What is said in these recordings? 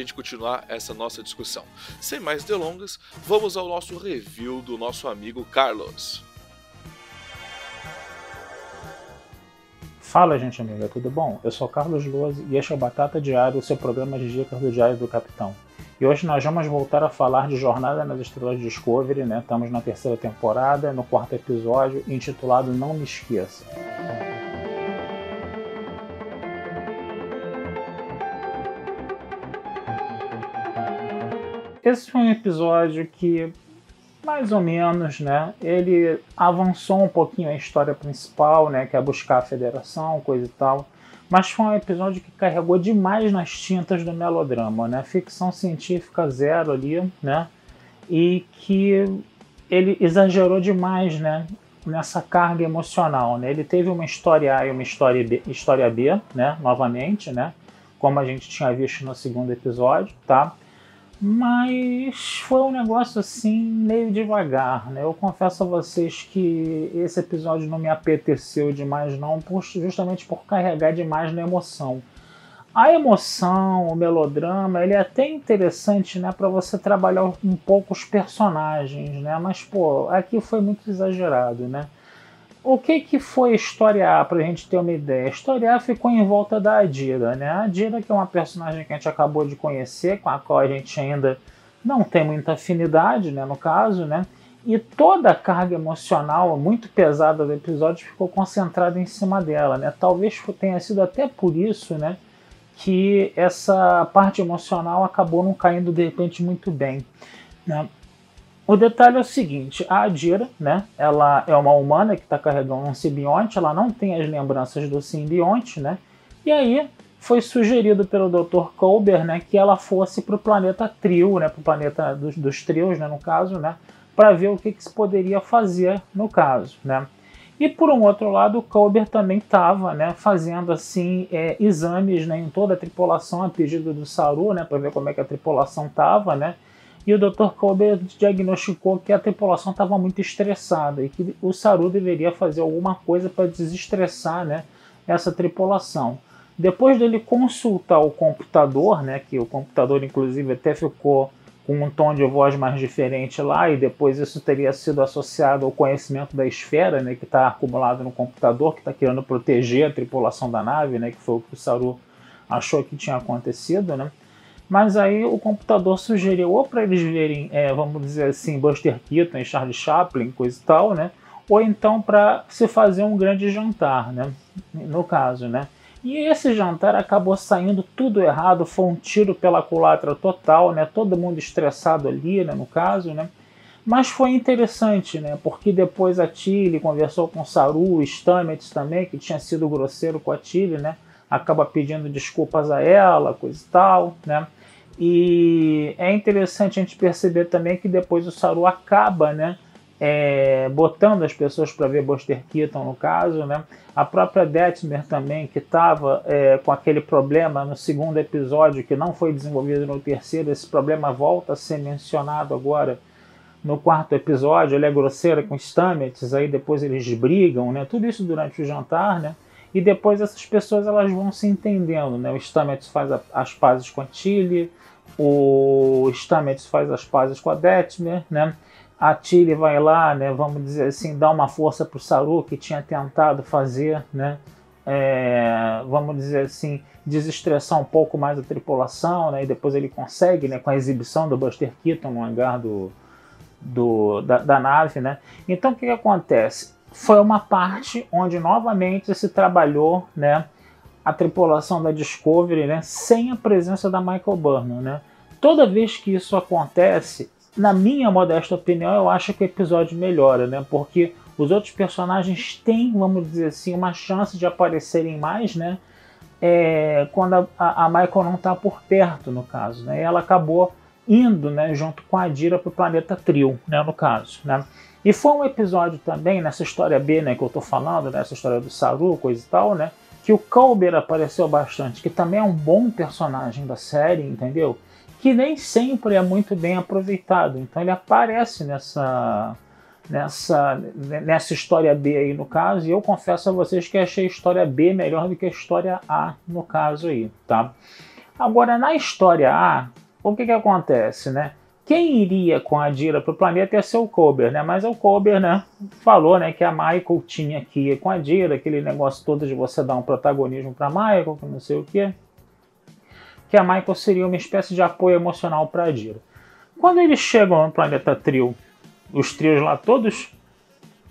gente continuar essa nossa discussão. Sem mais delongas, vamos ao nosso review do nosso amigo Carlos. Fala, gente amiga, tudo bom? Eu sou Carlos Lose e este é o Batata Diário, o seu programa de dicas do Diário do Capitão. E hoje nós vamos voltar a falar de Jornada nas Estrelas de Discovery, né? Estamos na terceira temporada, no quarto episódio, intitulado Não Me Esqueça. Esse foi um episódio que, mais ou menos, né? Ele avançou um pouquinho a história principal, né? Que é buscar a federação, coisa e tal mas foi um episódio que carregou demais nas tintas do melodrama, né? Ficção científica zero ali, né? E que ele exagerou demais, né? Nessa carga emocional, né? Ele teve uma história A e uma história B, história B, né? Novamente, né? Como a gente tinha visto no segundo episódio, tá? Mas foi um negócio assim meio devagar, né? Eu confesso a vocês que esse episódio não me apeteceu demais não, justamente por carregar demais na emoção. A emoção, o melodrama, ele é até interessante, né, para você trabalhar um pouco os personagens, né? Mas pô, aqui foi muito exagerado, né? O que, que foi a História A, para a gente ter uma ideia? A História A ficou em volta da Adira, né? A Adira que é uma personagem que a gente acabou de conhecer, com a qual a gente ainda não tem muita afinidade, né, no caso, né? E toda a carga emocional muito pesada do episódio ficou concentrada em cima dela, né? Talvez tenha sido até por isso, né, que essa parte emocional acabou não caindo de repente muito bem, né? O detalhe é o seguinte, a Adira, né, ela é uma humana que está carregando um simbionte, ela não tem as lembranças do simbionte, né, e aí foi sugerido pelo Dr. Colber, né, que ela fosse para o planeta Trio, né, para o planeta dos, dos trios, né, no caso, né, para ver o que, que, se poderia fazer no caso, né. E por um outro lado, o Colber também estava, né, fazendo assim é, exames, né, em toda a tripulação a pedido do Saru, né, para ver como é que a tripulação estava, né, e o Dr. Kober diagnosticou que a tripulação estava muito estressada e que o Saru deveria fazer alguma coisa para desestressar né, essa tripulação. Depois dele consultar o computador, né, que o computador inclusive até ficou com um tom de voz mais diferente lá, e depois isso teria sido associado ao conhecimento da esfera, né, que está acumulado no computador, que está querendo proteger a tripulação da nave, né, que foi o que o Saru achou que tinha acontecido, né? Mas aí o computador sugeriu ou para eles verem, é, vamos dizer assim, Buster Keaton Charlie Chaplin, coisa e tal, né? Ou então para se fazer um grande jantar, né? No caso, né? E esse jantar acabou saindo tudo errado, foi um tiro pela culatra total, né? Todo mundo estressado ali, né? No caso, né? Mas foi interessante, né? Porque depois a Tilly conversou com Saru, Stamets também, que tinha sido grosseiro com a Tilly, né? Acaba pedindo desculpas a ela, coisa e tal, né? E é interessante a gente perceber também que depois o Saru acaba, né? É, botando as pessoas para ver Buster Keaton no caso, né? A própria Detmer também, que estava é, com aquele problema no segundo episódio, que não foi desenvolvido no terceiro, esse problema volta a ser mencionado agora no quarto episódio. Ele é grosseira com Stamets, aí depois eles brigam, né? Tudo isso durante o jantar, né? E depois essas pessoas elas vão se entendendo, né? O Stamets faz a, as pazes com a Tilly, o Stamets faz as pazes com a Detmer, né? A Tilly vai lá, né, vamos dizer assim, dar uma força para o Saru que tinha tentado fazer, né, é, vamos dizer assim, desestressar um pouco mais a tripulação, né, e depois ele consegue, né, com a exibição do Buster Keaton no hangar do, do, da, da nave, né. Então o que, que acontece? Foi uma parte onde novamente se trabalhou, né, a tripulação da Discovery, né, sem a presença da Michael Burnham, né? Toda vez que isso acontece, na minha modesta opinião, eu acho que o episódio melhora, né? Porque os outros personagens têm, vamos dizer assim, uma chance de aparecerem mais, né? É, quando a, a, Michael não está por perto, no caso, né? E ela acabou indo, né, junto com a Dira para o planeta Trio, né, no caso, né? E foi um episódio também nessa história B, né, que eu estou falando, nessa história do Saru, coisa e tal, né? Que o Colbert apareceu bastante, que também é um bom personagem da série, entendeu? Que nem sempre é muito bem aproveitado. Então ele aparece nessa nessa nessa história B aí no caso, e eu confesso a vocês que achei a história B melhor do que a história A no caso aí, tá? Agora na história A, o que que acontece, né? Quem iria com a Dira para o planeta ia ser o Kober, né? Mas o Kober, né, falou, né, que a Michael tinha que ir com a Dira, aquele negócio todo de você dar um protagonismo para Michael, que não sei o quê. Que a Michael seria uma espécie de apoio emocional para a Dira. Quando eles chegam no planeta Trio, os trios lá todos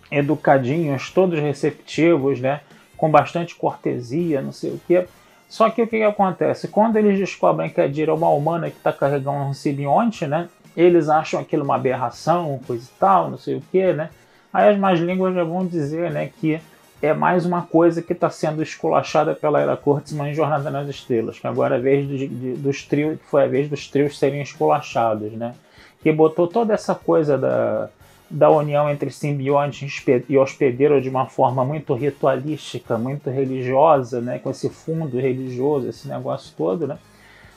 educadinhos, todos receptivos, né, com bastante cortesia, não sei o quê. Só que o que, que acontece? Quando eles descobrem que a Dira é uma humana que está carregando um simbionte, né? eles acham aquilo uma aberração, coisa e tal, não sei o que, né? Aí as más línguas já vão dizer, né, que é mais uma coisa que está sendo esculachada pela Era Kurtzman em Jornada nas Estrelas, que agora é a vez de, dos trios, foi a vez dos trios serem esculachados, né? Que botou toda essa coisa da, da união entre simbionte e hospedeiro de uma forma muito ritualística, muito religiosa, né? Com esse fundo religioso, esse negócio todo, né?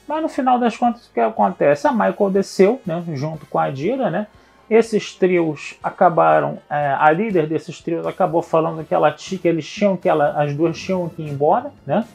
Mas no final das contas, o que acontece? A Michael desceu, né, junto com a Dira, né? Esses trios acabaram, é, a líder desses trios acabou falando que, ela, que eles tinham que ela, as duas tinham que ir embora, né?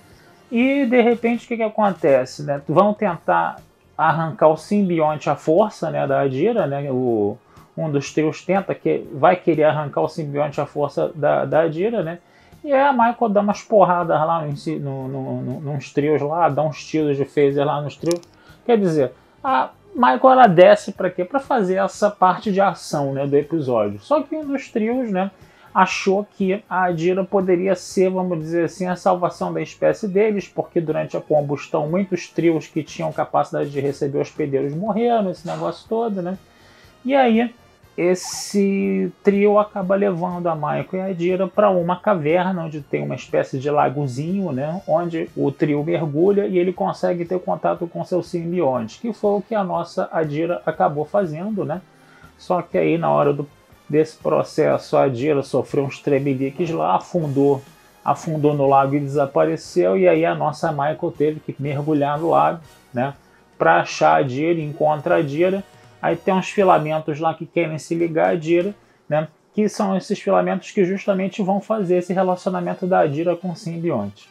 E de repente o que, que acontece? Né? Vão tentar arrancar o simbionte à força né, da Adira, né? O, um dos trios tenta que vai querer arrancar o simbionte à força da, da Adira, né? E aí a Michael dá umas porradas lá no, no, no, nos trios lá, dá uns tiros de phaser lá nos trios. Quer dizer, a Michael ela desce para quê? Para fazer essa parte de ação né, do episódio. Só que um dos trios, né, achou que a Adira poderia ser, vamos dizer assim, a salvação da espécie deles, porque durante a combustão muitos trios que tinham capacidade de receber hospedeiros morreram, esse negócio todo, né? E aí esse trio acaba levando a Michael e a Dira para uma caverna onde tem uma espécie de lagozinho, né, onde o trio mergulha e ele consegue ter contato com seu simbionte, que foi o que a nossa Adira acabou fazendo, né? Só que aí na hora do, desse processo a Adira sofreu uns tremeliques lá, afundou, afundou no lago e desapareceu e aí a nossa Michael teve que mergulhar no lago, né, para achar a Dira, encontra a Dira Aí tem uns filamentos lá que querem se ligar à Dira, né? Que são esses filamentos que justamente vão fazer esse relacionamento da Dira com o simbionte.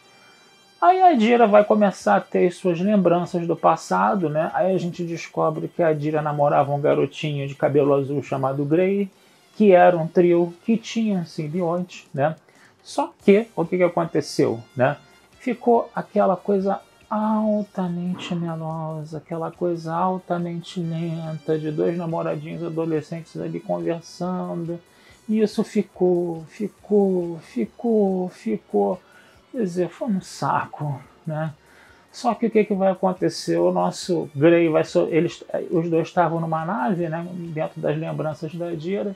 Aí a Dira vai começar a ter suas lembranças do passado, né? Aí a gente descobre que a Dira namorava um garotinho de cabelo azul chamado Grey, que era um trio que tinha um simbionte, né? Só que o que, que aconteceu, né? Ficou aquela coisa altamente melosa, aquela coisa altamente lenta, de dois namoradinhos adolescentes ali conversando. E isso ficou, ficou, ficou, ficou. Quer dizer, foi um saco, né? Só que o que, que vai acontecer? O nosso Grey vai. So eles, os dois estavam numa nave, né? Dentro das lembranças da Dira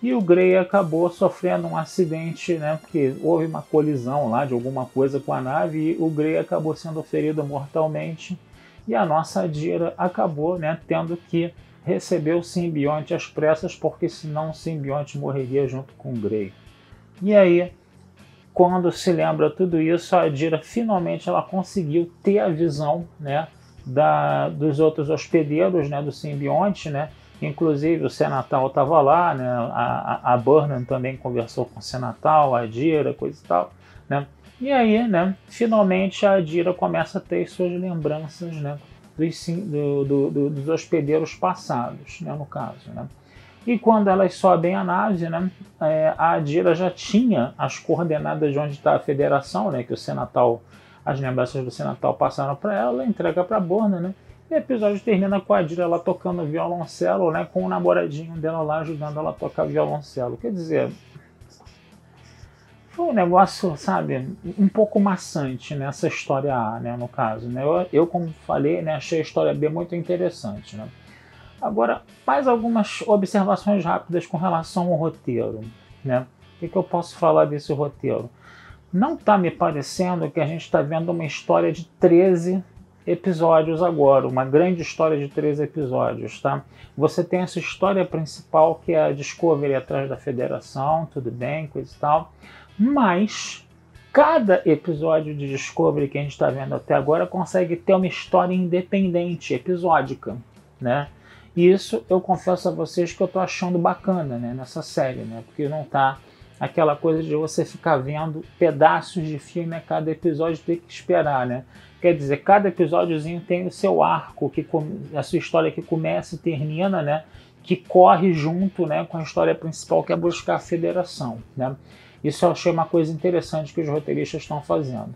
e o Grey acabou sofrendo um acidente, né? Porque houve uma colisão lá de alguma coisa com a nave e o Grey acabou sendo ferido mortalmente. E a nossa Dira acabou, né, tendo que receber o simbionte às pressas, porque senão o simbionte morreria junto com o Grey. E aí, quando se lembra tudo isso, a Dira finalmente ela conseguiu ter a visão, né, da, dos outros hospedeiros, né, do simbionte, né, Inclusive o Senatal estava lá, né? a, a, Burnham também conversou com o Senatal, a Dira, coisa e tal. Né? E aí, né, finalmente a Dira começa a ter suas lembranças né, dos, do, do, do, dos hospedeiros passados, né, no caso. Né? E quando elas sobem a nave, né, é, a Adira já tinha as coordenadas de onde está a federação, né, que o Senatal, as lembranças do Senatal passaram para ela, ela entrega para a Borna, né, e o episódio termina com a Dira lá tocando violoncelo, né? Com o namoradinho dela lá ajudando ela a tocar violoncelo. Quer dizer, foi um negócio, sabe, um pouco maçante nessa história A, né, no caso. Né? Eu, eu, como falei, né, achei a história B muito interessante. Né? Agora, mais algumas observações rápidas com relação ao roteiro. Né? O que, que eu posso falar desse roteiro? Não está me parecendo que a gente está vendo uma história de 13 episódios agora, uma grande história de 13 episódios, tá? Você tem essa história principal que é a Discovery atrás da Federação, tudo bem, coisa e tal, mas cada episódio de Discovery que a gente está vendo até agora consegue ter uma história independente, episódica, né? E isso eu confesso a vocês que eu tô achando bacana, né, nessa série, né? Porque não tá aquela coisa de você ficar vendo pedaços de filme a cada episódio ter que esperar, né? Quer dizer, cada episódiozinho tem o seu arco, que a sua história que começa e termina, né? Que corre junto, né, com a história principal que é buscar a federação, né? Isso eu achei uma coisa interessante que os roteiristas estão fazendo.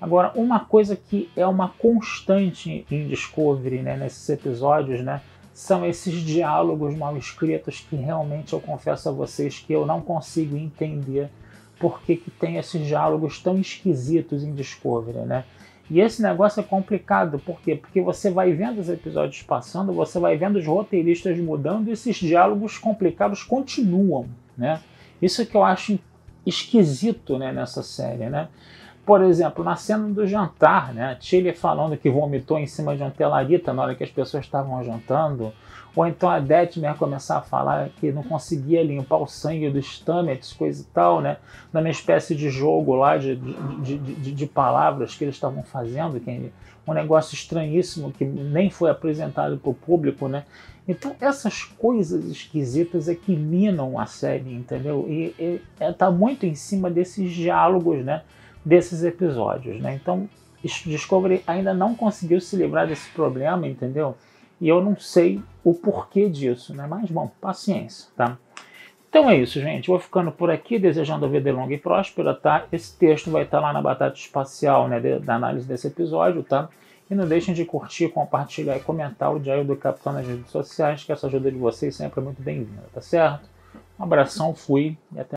Agora, uma coisa que é uma constante em Discovery, né, nesses episódios, né, são esses diálogos mal escritos que realmente eu confesso a vocês que eu não consigo entender por que, que tem esses diálogos tão esquisitos em Discovery, né? E esse negócio é complicado, por quê? Porque você vai vendo os episódios passando, você vai vendo os roteiristas mudando e esses diálogos complicados continuam, né? Isso que eu acho esquisito né, nessa série, né? Por exemplo, na cena do jantar, né? Tilly falando que vomitou em cima de um telarita na hora que as pessoas estavam jantando. Ou então a Detmer começar a falar que não conseguia limpar o sangue dos Stamets, coisa e tal, né? Numa espécie de jogo lá de, de, de, de palavras que eles estavam fazendo, que um negócio estranhíssimo que nem foi apresentado para o público, né? Então essas coisas esquisitas é que minam a série, entendeu? E, e é, muito em cima desses diálogos, né? Desses episódios, né? Então Discovery ainda não conseguiu se livrar desse problema, entendeu? E eu não sei o porquê disso, né? Mas bom, paciência, tá? Então é isso, gente. Vou ficando por aqui, desejando a vida longa e próspera, tá? Esse texto vai estar lá na Batata Espacial, né, da análise desse episódio, tá? E não deixem de curtir, compartilhar e comentar o Diário do Capitão nas redes sociais, que essa ajuda de vocês sempre é muito bem-vinda, tá certo? Um abração, fui e até